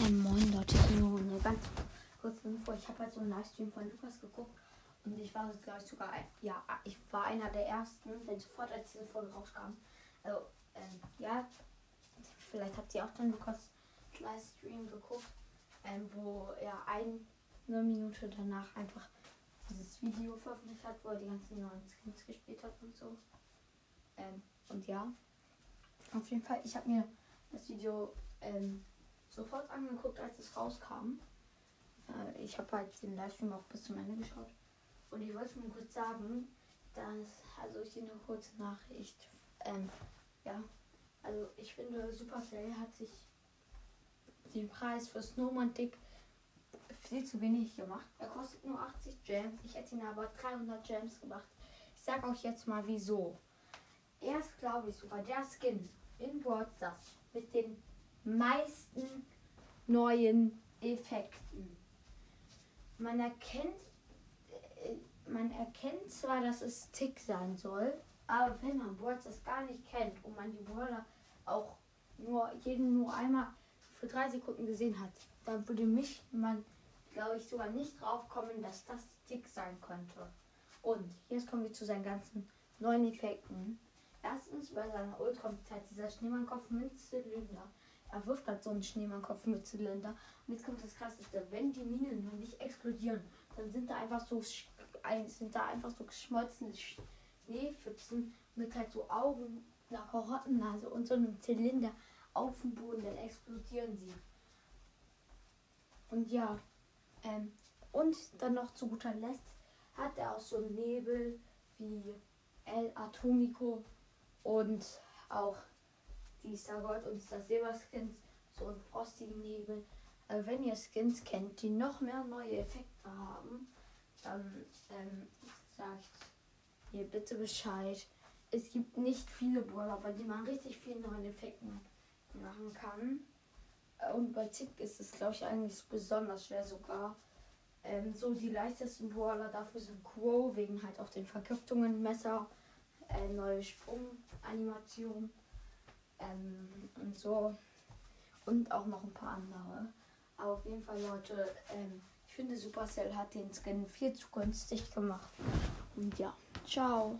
Ähm, moin Leute, nur eine ganz kurze Info. Ich habe halt so einen Livestream von Lukas geguckt und ich war, glaube ich, sogar, ja, ich war einer der ersten, denn sofort als diese Folge rauskam. Also, ähm, ja, vielleicht habt ihr auch den Lukas Livestream geguckt, ähm, wo er eine Minute danach einfach dieses Video veröffentlicht hat, wo er die ganzen neuen Skins gespielt hat und so. Ähm, und ja, auf jeden Fall, ich habe mir das Video ähm, sofort angeguckt, als es rauskam. Äh, ich habe halt den Livestream auch bis zum Ende geschaut. Und ich wollte nur kurz sagen, dass, also ich eine kurze Nachricht. Ähm, ja, also ich finde, Supercell hat sich den Preis für Snowman Dick viel zu wenig gemacht. Er kostet nur 80 Gems. Ich hätte ihn aber 300 Gems gemacht. Ich sage euch jetzt mal wieso. Er ist, glaube ich, sogar der Skin in WhatsApp mit den meisten neuen Effekten. Man erkennt, äh, man erkennt zwar, dass es Tick sein soll, aber wenn man Boards das gar nicht kennt und man die Brawler auch nur jeden nur einmal für drei Sekunden gesehen hat, dann würde mich man, glaube ich, sogar nicht drauf kommen, dass das Tick sein könnte. Und jetzt kommen wir zu seinen ganzen neuen Effekten. Erstens bei seiner Ultramitheit dieser Schneemannkopf mit Zylinder. Er wirft halt so einen Schneemannkopf mit Zylinder. Und jetzt kommt das krasseste, wenn die Minen noch nicht explodieren, dann sind da einfach so sind da einfach so geschmolzene Schneepfützen mit halt so Augen, einer Karottennase und so einem Zylinder auf dem Boden, dann explodieren sie. Und ja, ähm, und dann noch zu guter Letzt hat er auch so einen Nebel wie El Atomico und auch die Star Gold und Star Silber Skins, so einen frostigen Nebel. Also wenn ihr Skins kennt, die noch mehr neue Effekte haben, dann ähm, sagt ihr bitte Bescheid. Es gibt nicht viele Brawler, bei denen man richtig viele neue Effekte machen kann. Und bei Tick ist es, glaube ich, eigentlich besonders schwer sogar. Ähm, so die leichtesten Brawler dafür sind Crow, wegen halt auch den Vergiftungen, Messer, äh, neue Sprunganimation ähm, und so. Und auch noch ein paar andere. Aber auf jeden Fall, Leute, ähm, ich finde Supercell hat den Skin viel zu günstig gemacht. Und ja, ciao.